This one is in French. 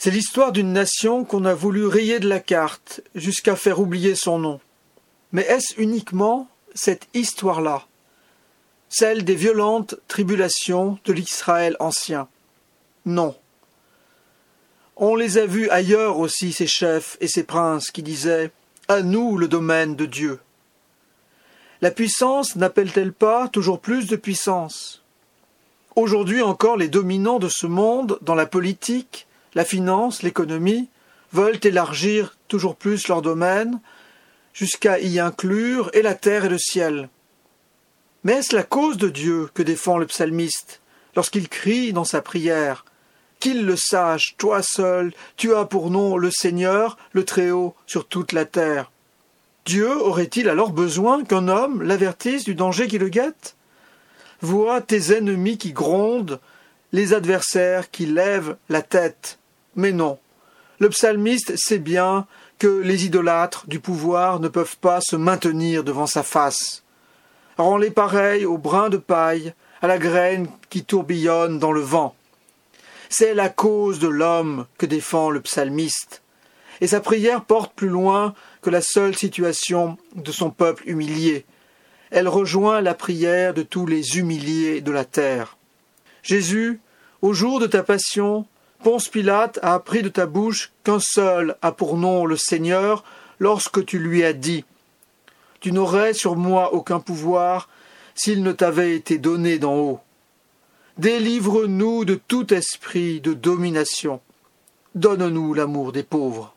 C'est l'histoire d'une nation qu'on a voulu rayer de la carte jusqu'à faire oublier son nom. Mais est-ce uniquement cette histoire-là, celle des violentes tribulations de l'Israël ancien? Non. On les a vus ailleurs aussi, ces chefs et ces princes qui disaient À nous le domaine de Dieu. La puissance n'appelle-t-elle pas toujours plus de puissance? Aujourd'hui encore, les dominants de ce monde, dans la politique, la finance, l'économie, veulent élargir toujours plus leur domaine, jusqu'à y inclure et la terre et le ciel. Mais est-ce la cause de Dieu que défend le psalmiste lorsqu'il crie dans sa prière Qu'il le sache, toi seul, tu as pour nom le Seigneur, le Très-Haut, sur toute la terre. Dieu aurait-il alors besoin qu'un homme l'avertisse du danger qui le guette? Vois tes ennemis qui grondent, les adversaires qui lèvent la tête. Mais non. Le psalmiste sait bien que les idolâtres du pouvoir ne peuvent pas se maintenir devant sa face. Rends-les pareils au brin de paille, à la graine qui tourbillonne dans le vent. C'est la cause de l'homme que défend le psalmiste. Et sa prière porte plus loin que la seule situation de son peuple humilié elle rejoint la prière de tous les humiliés de la terre. Jésus, au jour de ta passion, Ponce Pilate a appris de ta bouche qu'un seul a pour nom le Seigneur lorsque tu lui as dit Tu n'aurais sur moi aucun pouvoir s'il ne t'avait été donné d'en haut. Délivre-nous de tout esprit de domination. Donne-nous l'amour des pauvres.